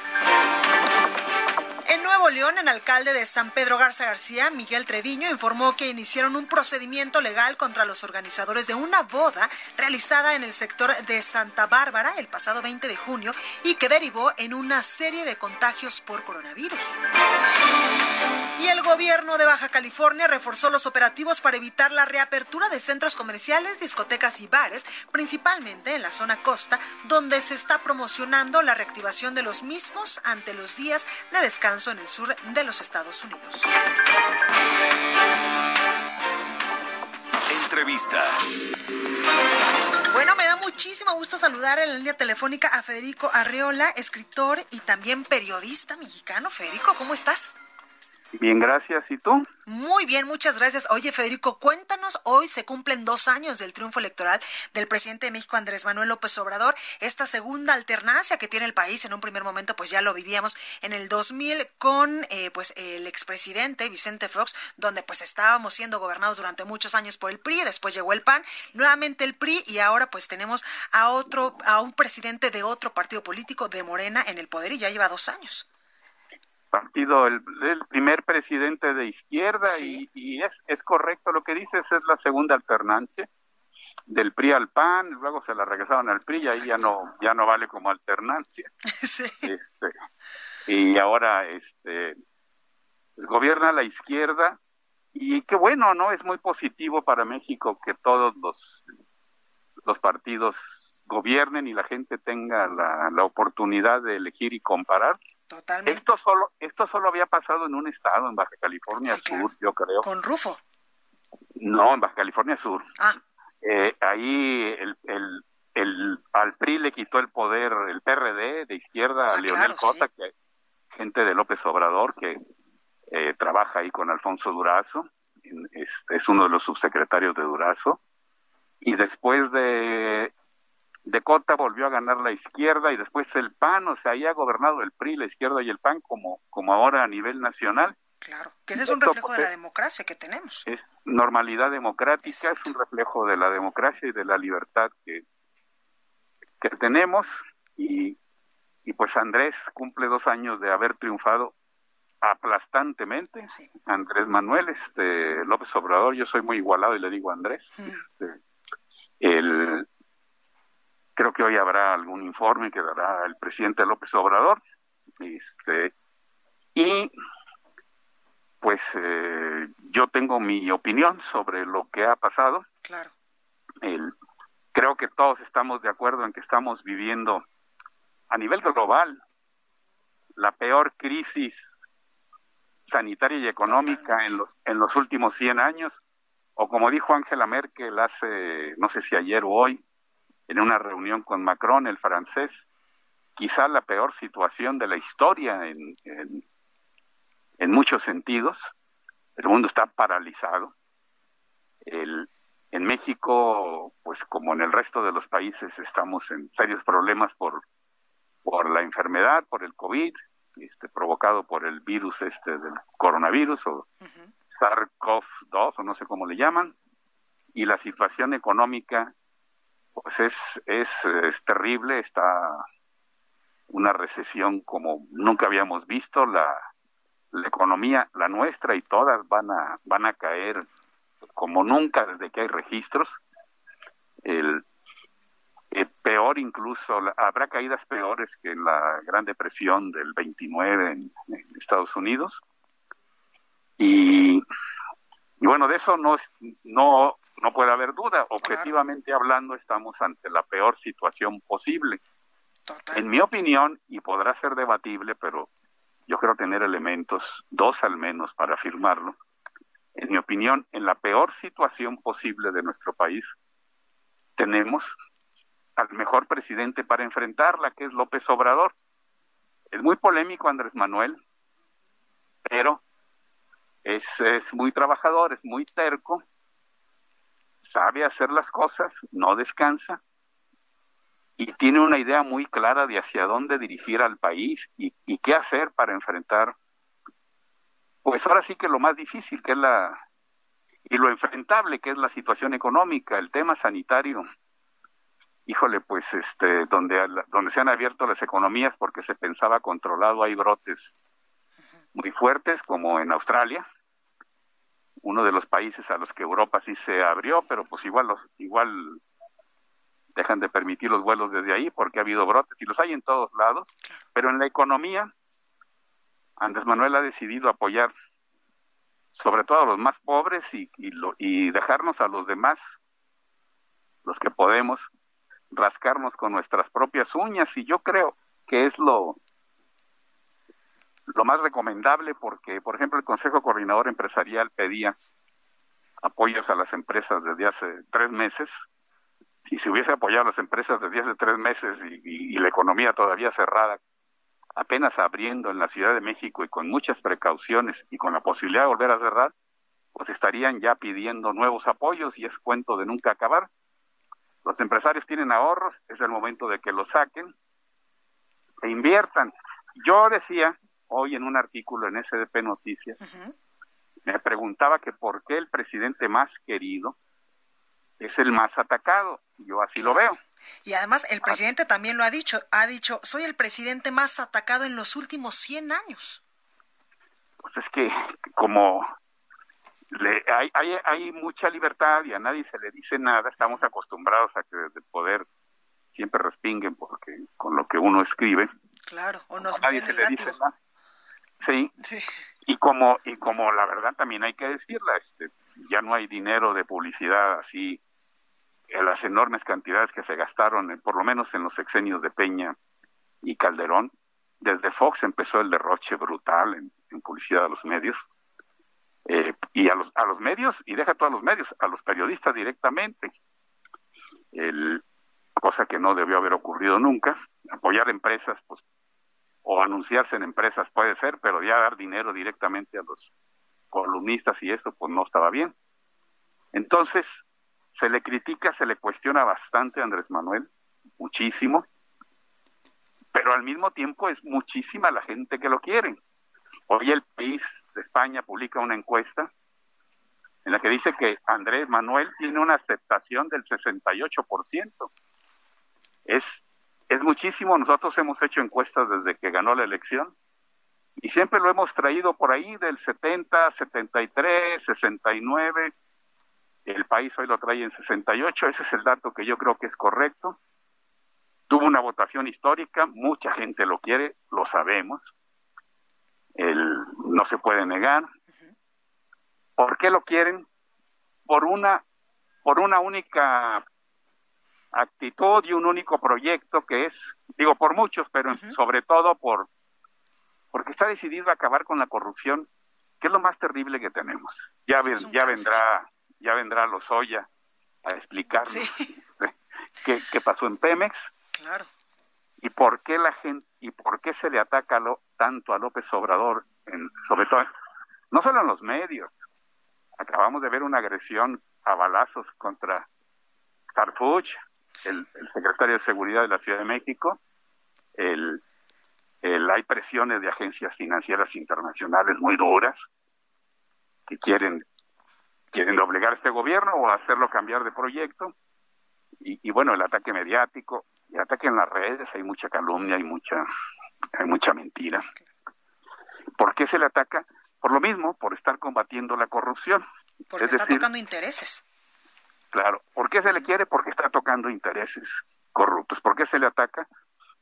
En Nuevo León, el alcalde de San Pedro Garza García, Miguel Treviño, informó que iniciaron un procedimiento legal contra los organizadores de una boda realizada en el sector de Santa Bárbara el pasado 20 de junio y que derivó en una serie de contagios por coronavirus. Y el gobierno de Baja California reforzó los operativos para evitar la reapertura de centros comerciales, discotecas y bares, principalmente en la zona costa, donde se está promocionando la reactivación de los mismos ante los días de descanso en el sur de los Estados Unidos. Entrevista. muchísimo gusto saludar en la línea telefónica a Federico Arreola, escritor y también periodista mexicano. Federico, ¿cómo estás? Bien, gracias. ¿Y tú? Muy bien, muchas gracias. Oye, Federico, cuéntanos, hoy se cumplen dos años del triunfo electoral del presidente de México, Andrés Manuel López Obrador, esta segunda alternancia que tiene el país. En un primer momento, pues ya lo vivíamos en el 2000 con eh, pues el expresidente Vicente Fox, donde pues estábamos siendo gobernados durante muchos años por el PRI, después llegó el PAN, nuevamente el PRI y ahora pues tenemos a otro, a un presidente de otro partido político de Morena en el poder y ya lleva dos años partido, el, primer presidente de izquierda y, es, es, correcto lo que dices, es la segunda alternancia del PRI al PAN, luego se la regresaron al PRI y ahí ya no, ya no vale como alternancia. Este, y ahora este gobierna la izquierda y qué bueno, ¿no? Es muy positivo para México que todos los, los partidos gobiernen y la gente tenga la, la oportunidad de elegir y comparar esto solo, esto solo había pasado en un estado, en Baja California Sur, yo creo. ¿Con Rufo? No, en Baja California Sur. Ah. Eh, ahí el, el, el, al PRI le quitó el poder el PRD de izquierda a ah, Leonel Cota, que gente de López Obrador, que eh, trabaja ahí con Alfonso Durazo, es, es uno de los subsecretarios de Durazo. Y después de de Cota volvió a ganar la izquierda y después el PAN, o sea, ahí ha gobernado el PRI, la izquierda y el PAN como, como ahora a nivel nacional. Claro, que ese es un reflejo de la democracia que tenemos. Es normalidad democrática, es un reflejo de la democracia y de la libertad que, que tenemos y, y pues Andrés cumple dos años de haber triunfado aplastantemente. Andrés Manuel este, López Obrador, yo soy muy igualado y le digo Andrés. Este, el, Creo que hoy habrá algún informe que dará el presidente López Obrador. Este, y pues eh, yo tengo mi opinión sobre lo que ha pasado. Claro. El, creo que todos estamos de acuerdo en que estamos viviendo a nivel global la peor crisis sanitaria y económica en los, en los últimos 100 años, o como dijo Angela Merkel hace, no sé si ayer o hoy, en una reunión con Macron, el francés, quizá la peor situación de la historia en, en, muchos sentidos. El mundo está paralizado. El, en México, pues como en el resto de los países, estamos en serios problemas por, por la enfermedad, por el COVID, este, provocado por el virus este del coronavirus o SARS-CoV-2 o no sé cómo le llaman, y la situación económica pues es, es, es terrible, está una recesión como nunca habíamos visto, la, la economía, la nuestra y todas van a, van a caer como nunca desde que hay registros. El, peor incluso, habrá caídas peores que la Gran Depresión del 29 en, Estados Unidos. Y, y, bueno, de eso no, no, no puede haber duda. Objetivamente hablando, estamos ante la peor situación posible. En mi opinión, y podrá ser debatible, pero yo creo tener elementos, dos al menos, para afirmarlo. En mi opinión, en la peor situación posible de nuestro país, tenemos al mejor presidente para enfrentarla, que es López Obrador. Es muy polémico Andrés Manuel, pero es, es muy trabajador, es muy terco, sabe hacer las cosas, no descansa y tiene una idea muy clara de hacia dónde dirigir al país y, qué hacer para enfrentar, pues ahora sí que lo más difícil, que es la, y lo enfrentable, que es la situación económica, el tema sanitario. Híjole, pues este, donde, donde se han abierto las economías porque se pensaba controlado, hay brotes muy fuertes, como en Australia, uno de los países a los que Europa sí se abrió, pero pues igual los, igual dejan de permitir los vuelos desde ahí porque ha habido brotes y los hay en todos lados, pero en la economía Andrés Manuel ha decidido apoyar sobre todo a los más pobres y, y, y dejarnos a los demás, los que podemos, rascarnos con nuestras propias uñas. Y yo creo que es lo lo más recomendable porque, por ejemplo, el Consejo Coordinador Empresarial pedía apoyos a las empresas desde hace tres meses, si se hubiese apoyado a las empresas desde hace tres meses y, la economía todavía cerrada, apenas abriendo en la Ciudad de México y con muchas precauciones y con la posibilidad de volver a cerrar, pues estarían ya pidiendo nuevos apoyos y es cuento de nunca acabar. Los empresarios tienen ahorros, es el momento de que los saquen e inviertan. Yo decía hoy en un artículo en SDP Noticias, me preguntaba que por qué el presidente más querido es el más atacado. Yo así lo veo. Y además el presidente también lo ha dicho, ha dicho, soy el presidente más atacado en los últimos 100 años. Pues es que como le, hay, hay, hay mucha libertad y a nadie se le dice nada, estamos acostumbrados a que desde el poder siempre respinguen porque con lo que uno escribe. Claro, o nos nadie se le dice nada. Sí. Y como y como la verdad también hay que decirla, este ya no hay dinero de publicidad así en las enormes cantidades que se gastaron, por lo menos en los sexenios de Peña y Calderón. Desde Fox empezó el derroche brutal en, publicidad a los medios. Eh, y a los, a los medios, y deja todos los medios, a los periodistas directamente. El, cosa que no debió haber ocurrido nunca. Apoyar empresas, pues, o anunciarse en empresas puede ser, pero ya dar dinero directamente a los columnistas y eso, pues no estaba bien. Entonces, se le critica, se le cuestiona bastante a Andrés Manuel, muchísimo, pero al mismo tiempo es muchísima la gente que lo quiere. Hoy el país de España publica una encuesta en la que dice que Andrés Manuel tiene una aceptación del 68%. Es, es muchísimo, nosotros hemos hecho encuestas desde que ganó la elección y siempre lo hemos traído por ahí del 70, 73, 69. El país hoy lo trae en 68, ese es el dato que yo creo que es correcto. Tuvo una votación histórica, mucha gente lo quiere, lo sabemos. El, no se puede negar. ¿Por qué lo quieren? Por una, por una única actitud y un único proyecto que es, digo por muchos, pero sobre todo por porque está decidido a acabar con la corrupción, que es lo más terrible que tenemos. Ya, ya vendrá, ya vendrá Lozoya a explicarnos qué, pasó en Pemex. Claro. Y por qué la gente y por qué se le ataca lo, tanto a López Obrador, en, sobre todo, no solo en los medios. Acabamos de ver una agresión a balazos contra Carfuch, el, el secretario de Seguridad de la Ciudad de México, el hay presiones de agencias financieras internacionales muy duras que quieren quieren doblegar a este gobierno o hacerlo cambiar de proyecto. Y, bueno el ataque mediático el ataque en las redes hay mucha calumnia hay mucha hay mucha mentira. ¿por qué se le ataca? por lo mismo por estar combatiendo la corrupción. Porque está tocando intereses claro ¿por qué se le quiere? porque está tocando intereses corruptos ¿por qué se le ataca?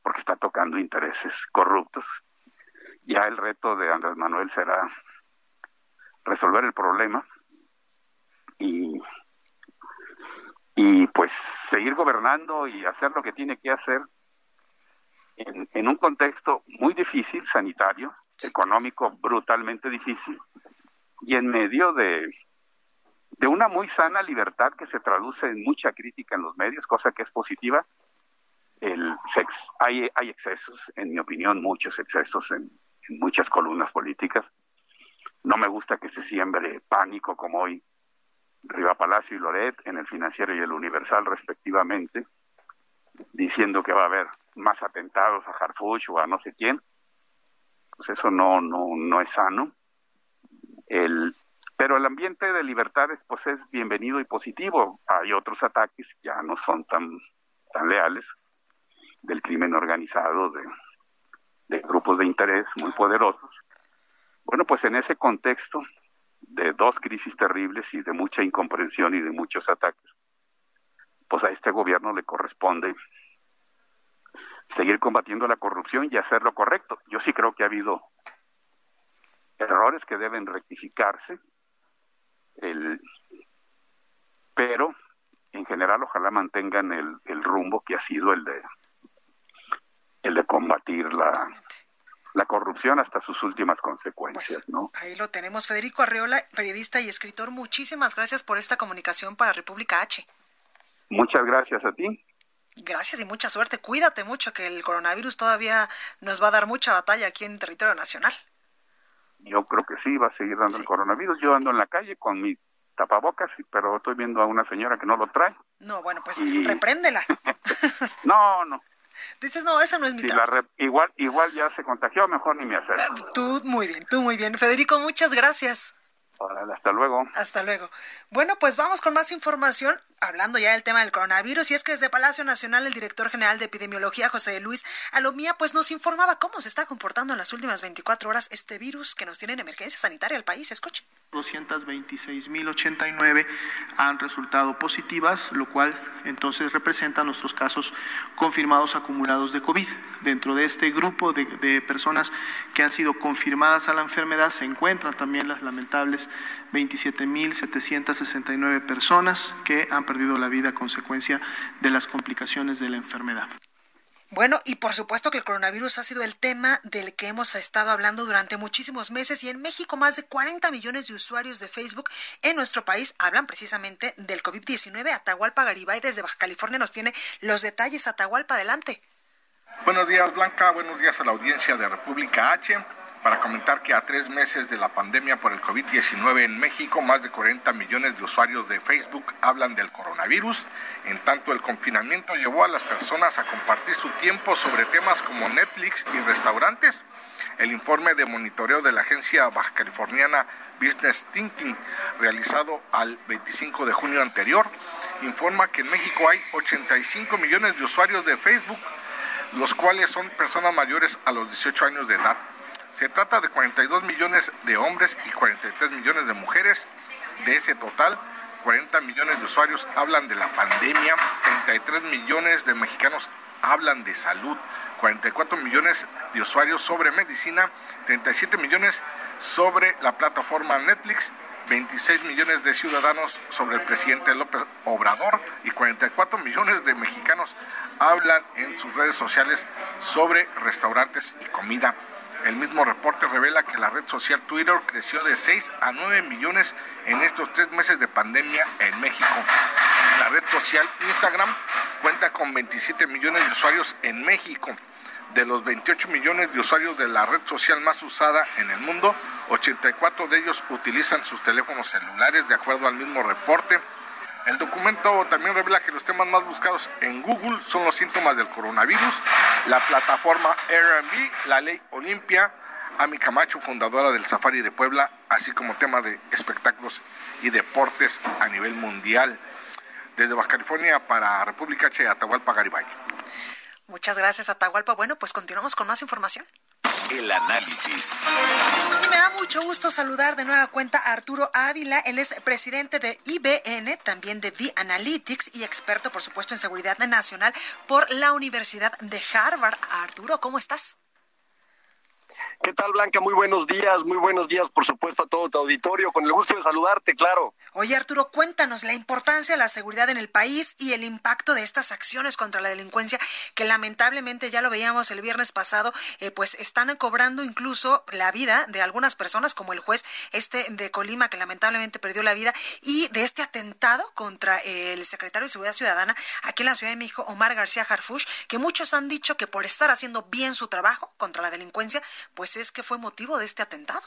porque está tocando intereses corruptos. Ya el reto de Andrés Manuel será resolver el problema y, y pues seguir gobernando y hacer lo que tiene que hacer en, en un contexto muy difícil, sanitario, económico brutalmente difícil, y en medio de, de una muy sana libertad que se traduce en mucha crítica en los medios, cosa que es positiva, el hay, hay excesos, en mi opinión, muchos excesos en, muchas columnas políticas. No me gusta que se siembre pánico como hoy Riva Palacio y Loret en el Financiero y el Universal respectivamente, diciendo que va a haber más atentados a Harfuch o a no sé quién. Pues eso no, no, no es sano. El, pero el ambiente de libertades pues es bienvenido y positivo. Hay otros ataques, ya no son tan, tan leales del crimen organizado, de, grupos de interés muy poderosos. Bueno, pues en ese contexto de dos crisis terribles y de mucha incomprensión y de muchos ataques, pues a este gobierno le corresponde seguir combatiendo la corrupción y hacer lo correcto. Yo sí creo que ha habido errores que deben rectificarse, el, pero en general ojalá mantengan el, el rumbo que ha sido el de el de combatir la, la corrupción hasta sus últimas consecuencias, pues, ¿no? Ahí lo tenemos. Federico Arreola, periodista y escritor, muchísimas gracias por esta comunicación para República H. Muchas gracias a ti. Gracias y mucha suerte. Cuídate mucho que el coronavirus todavía nos va a dar mucha batalla aquí en territorio nacional. Yo creo que sí, va a seguir dando el coronavirus. Yo ando en la calle con mi tapabocas, pero estoy viendo a una señora que no lo trae. No, bueno, pues repréndela. no, no. Dices, no, eso no es mi si igual, igual ya se contagió, mejor ni me acerco. Tú muy bien, tú muy bien. Federico, muchas gracias hasta luego. Hasta luego. Bueno, pues vamos con más información, hablando ya del tema del coronavirus, y es que desde Palacio Nacional el director general de epidemiología, José Luis Alomía, pues nos informaba cómo se está comportando en las últimas 24 horas este virus que nos tiene en emergencia sanitaria al país. Escuche. 226.089 han resultado positivas, lo cual entonces representa nuestros casos confirmados acumulados de COVID. Dentro de este grupo de, personas que han sido confirmadas a la enfermedad se encuentran también las lamentables 27.769 personas que han perdido la vida a consecuencia de las complicaciones de la enfermedad. Bueno, y por supuesto que el coronavirus ha sido el tema del que hemos estado hablando durante muchísimos meses y en México más de 40 millones de usuarios de Facebook en nuestro país hablan precisamente del COVID-19. Atahualpa Garibay desde Baja California nos tiene los detalles. Atahualpa, adelante. Buenos días, Blanca. Buenos días a la audiencia de República H para comentar que a tres meses de la pandemia por el COVID-19 en México, más de 40 millones de usuarios de Facebook hablan del coronavirus. En tanto, el confinamiento llevó a las personas a compartir su tiempo sobre temas como Netflix y restaurantes. El informe de monitoreo de la agencia baja californiana Business Thinking, realizado al 25 de junio anterior, informa que en México hay 85 millones de usuarios de Facebook, los cuales son personas mayores a los 18 años de edad. Se trata de 42 millones de hombres y 43 millones de mujeres. De ese total, 40 millones de usuarios hablan de la pandemia, 33 millones de mexicanos hablan de salud, 44 millones de usuarios sobre medicina, 37 millones sobre la plataforma Netflix, 26 millones de ciudadanos sobre el presidente López Obrador y 44 millones de mexicanos hablan en sus redes sociales sobre restaurantes y comida. El mismo reporte revela que la red social Twitter creció de 6 a 9 millones en estos tres meses de pandemia en México. La red social Instagram cuenta con 27 millones de usuarios en México. De los 28 millones de usuarios de la red social más usada en el mundo, 84 de ellos utilizan sus teléfonos celulares, de acuerdo al mismo reporte. El documento también revela que los temas más buscados en Google son los síntomas del coronavirus, la plataforma Airbnb, la ley Olimpia, Ami Camacho, fundadora del Safari de Puebla, así como temas de espectáculos y deportes a nivel mundial. Desde Baja California para República Che, Atahualpa Garibay. Muchas gracias, Atahualpa. Bueno, pues continuamos con más información. El análisis. Y me da mucho gusto saludar de nueva cuenta a Arturo Ávila. Él es presidente de IBN, también de V Analytics y experto, por supuesto, en seguridad nacional por la Universidad de Harvard. Arturo, ¿cómo estás? ¿Qué tal, Blanca? Muy buenos días, muy buenos días, por supuesto, a todo tu auditorio. Con el gusto de saludarte, claro. Oye, Arturo, cuéntanos la importancia de la seguridad en el país y el impacto de estas acciones contra la delincuencia que lamentablemente ya lo veíamos el viernes pasado, eh, pues están cobrando incluso la vida de algunas personas, como el juez este de Colima que lamentablemente perdió la vida, y de este atentado contra el secretario de Seguridad Ciudadana aquí en la Ciudad de México, Omar García Harfush, que muchos han dicho que por estar haciendo bien su trabajo contra la delincuencia, pues pues es que fue motivo de este atentado.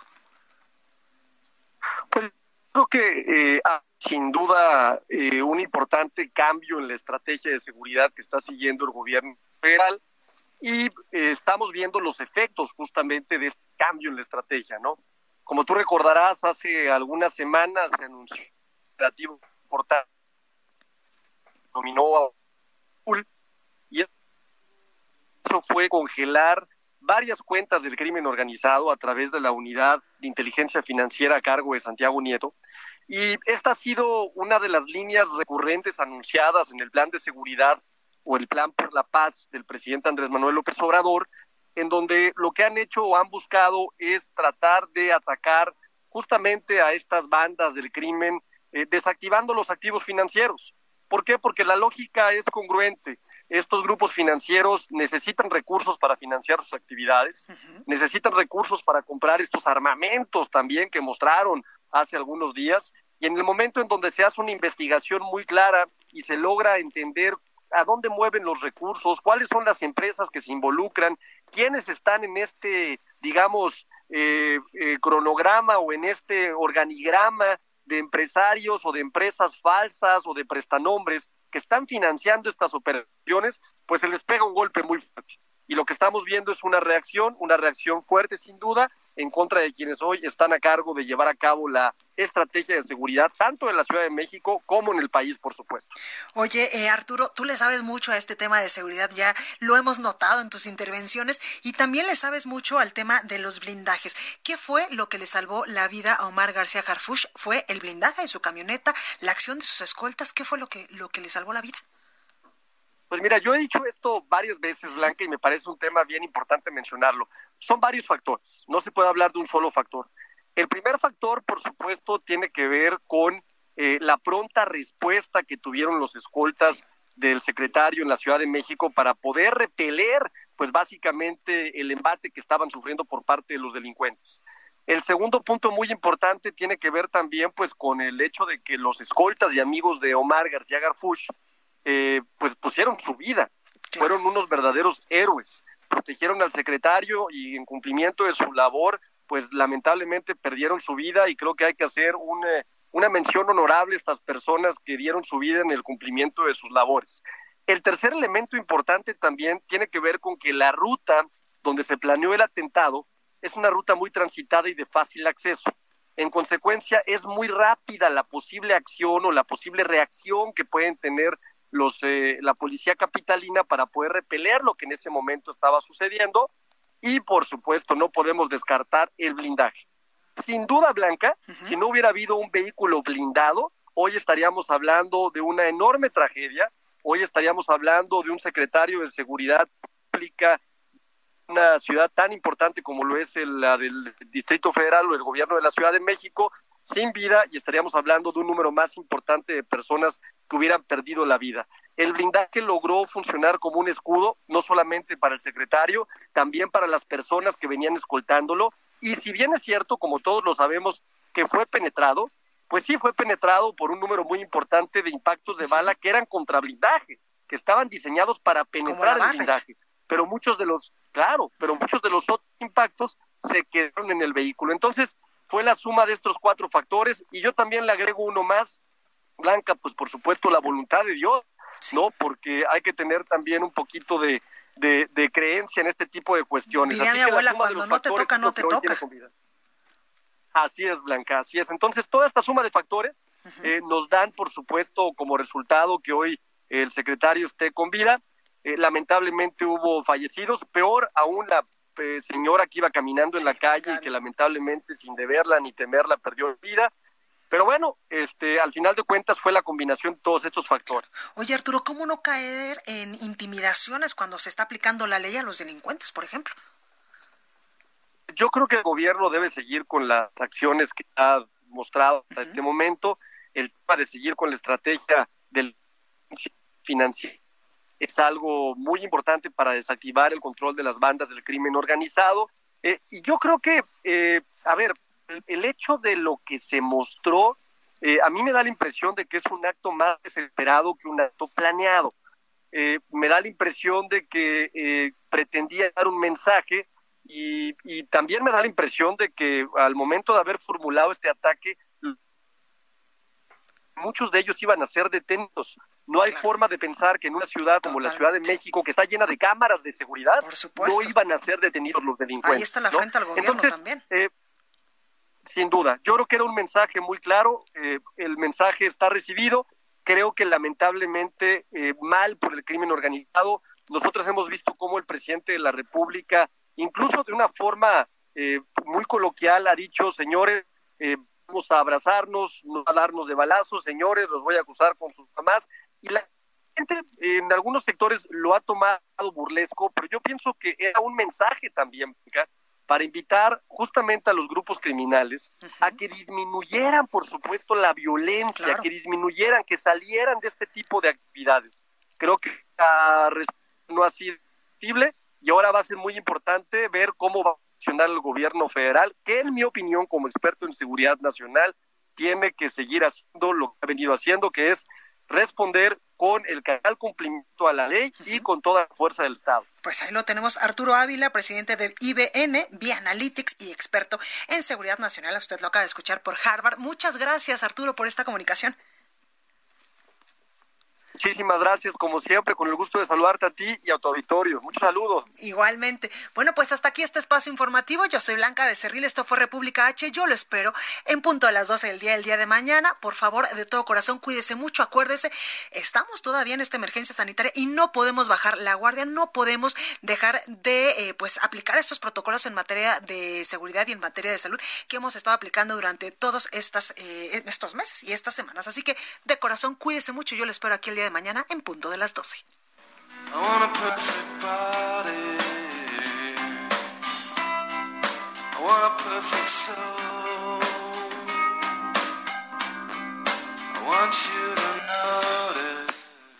Pues creo que eh, sin duda eh, un importante cambio en la estrategia de seguridad que está siguiendo el gobierno federal y eh, estamos viendo los efectos justamente de este cambio en la estrategia, ¿no? Como tú recordarás, hace algunas semanas se anunció un operativo importante, nominó a y eso fue congelar varias cuentas del crimen organizado a través de la unidad de inteligencia financiera a cargo de Santiago Nieto. Y esta ha sido una de las líneas recurrentes anunciadas en el plan de seguridad o el plan por la paz del presidente Andrés Manuel López Obrador, en donde lo que han hecho o han buscado es tratar de atacar justamente a estas bandas del crimen, eh, desactivando los activos financieros. ¿Por qué? Porque la lógica es congruente estos grupos financieros necesitan recursos para financiar sus actividades, necesitan recursos para comprar estos armamentos también que mostraron hace algunos días, y en el momento en donde se hace una investigación muy clara y se logra entender a dónde mueven los recursos, cuáles son las empresas que se involucran, quiénes están en este, digamos, eh, eh, cronograma o en este organigrama de empresarios o de empresas falsas o de prestanombres que están financiando estas operaciones, pues se les pega un golpe muy fuerte. Y lo que estamos viendo es una reacción, una reacción fuerte sin duda, en contra de quienes hoy están a cargo de llevar a cabo la estrategia de seguridad, tanto en la Ciudad de México como en el país, por supuesto. Oye, eh, Arturo, tú le sabes mucho a este tema de seguridad, ya lo hemos notado en tus intervenciones, y también le sabes mucho al tema de los blindajes. ¿Qué fue lo que le salvó la vida a Omar García Harfush? ¿Fue el blindaje de su camioneta, la acción de sus escoltas? ¿Qué fue lo que, lo que le salvó la vida? Pues mira, yo he dicho esto varias veces, Blanca, y me parece un tema bien importante mencionarlo. Son varios factores, no se puede hablar de un solo factor. El primer factor, por supuesto, tiene que ver con eh, la pronta respuesta que tuvieron los escoltas del secretario en la Ciudad de México para poder repeler, pues básicamente, el embate que estaban sufriendo por parte de los delincuentes. El segundo punto muy importante tiene que ver también, pues, con el hecho de que los escoltas y amigos de Omar García Garfush eh, pues pusieron su vida, fueron unos verdaderos héroes, protegieron al secretario y en cumplimiento de su labor, pues lamentablemente perdieron su vida y creo que hay que hacer una, una mención honorable a estas personas que dieron su vida en el cumplimiento de sus labores. El tercer elemento importante también tiene que ver con que la ruta donde se planeó el atentado es una ruta muy transitada y de fácil acceso. En consecuencia, es muy rápida la posible acción o la posible reacción que pueden tener los, eh, la policía capitalina para poder repeler lo que en ese momento estaba sucediendo y por supuesto no podemos descartar el blindaje. Sin duda, Blanca, si no hubiera habido un vehículo blindado, hoy estaríamos hablando de una enorme tragedia, hoy estaríamos hablando de un secretario de Seguridad Pública una ciudad tan importante como lo es la del Distrito Federal o el gobierno de la Ciudad de México, sin vida y estaríamos hablando de un número más importante de personas que hubieran perdido la vida. El blindaje logró funcionar como un escudo, no solamente para el secretario, también para las personas que venían escoltándolo. Y si bien es cierto, como todos lo sabemos, que fue penetrado, pues sí fue penetrado por un número muy importante de impactos de bala que eran contra blindaje, que estaban diseñados para penetrar el blindaje. Pero muchos de los, claro, pero muchos de los otros impactos se quedaron en el vehículo. Entonces, fue la suma de estos cuatro factores y yo también le agrego uno más, Blanca, pues por supuesto la voluntad de Dios, ¿no? Porque hay que tener también un poquito de, de, creencia en este tipo de cuestiones. Diría mi abuela, cuando no te toca, no te toca. Así es, Blanca, así es. Entonces, toda esta suma de factores eh, nos dan, por supuesto, como resultado que hoy el secretario esté con vida. Eh, lamentablemente hubo fallecidos, peor aún la eh, señora que iba caminando en la calle y que lamentablemente sin deberla ni temerla perdió vida. Pero bueno, este, al final de cuentas fue la combinación de todos estos factores. Oye Arturo, ¿cómo no caer en intimidaciones cuando se está aplicando la ley a los delincuentes, por ejemplo? Yo creo que el gobierno debe seguir con las acciones que ha mostrado hasta este momento, el tema de seguir con la estrategia del financiero es algo muy importante para desactivar el control de las bandas del crimen organizado. Eh, y yo creo que, eh, a ver, el, hecho de lo que se mostró, eh, a mí me da la impresión de que es un acto más desesperado que un acto planeado. me da la impresión de que pretendía dar un mensaje y también me da la impresión de que al momento de haber formulado este ataque, muchos de ellos iban a ser detenidos. No hay forma de pensar que en una ciudad como la Ciudad de México, que está llena de cámaras de seguridad, no iban a ser detenidos los delincuentes. Ahí está la frente al gobierno también. Eh, sin duda, yo creo que era un mensaje muy claro, eh, el mensaje está recibido, creo que lamentablemente eh, mal por el crimen organizado, nosotros hemos visto cómo el presidente de la República, incluso de una forma muy coloquial, ha dicho, señores, vamos a abrazarnos, no a darnos de balazos, señores, los voy a acusar con sus mamás. Y la gente en algunos sectores lo ha tomado burlesco, pero yo pienso que era un mensaje también para invitar justamente a los grupos criminales a que disminuyeran, por supuesto, la violencia, que disminuyeran, que salieran de este tipo de actividades. Creo que no ha sido posible y ahora va a ser muy importante ver cómo va el gobierno federal, que en mi opinión, como experto en seguridad nacional, tiene que seguir haciendo lo que ha venido haciendo, que es responder con el canal cumplimiento a la ley y con toda la fuerza del Estado. Pues ahí lo tenemos, Arturo Ávila, presidente del IBN, vía Analytics y experto en seguridad nacional. Usted lo acaba de escuchar por Harvard. Muchas gracias, Arturo, por esta comunicación. Muchísimas gracias, como siempre, con el gusto de saludarte a ti y a tu auditorio. Muchos saludos. Igualmente. Bueno, pues hasta aquí este espacio informativo. Yo soy Blanca Becerril, esto fue República H. Yo lo espero en punto a las 12 del día, el día de mañana. Por favor, de todo corazón, cuídese mucho, acuérdese, estamos todavía en esta emergencia sanitaria y no podemos bajar la guardia, no podemos dejar de eh, pues aplicar estos protocolos en materia de seguridad y en materia de salud que hemos estado aplicando durante todos estas, eh, estos meses y estas semanas. Así que de corazón, cuídese mucho. Yo lo espero aquí el día de mañana en punto de las 12.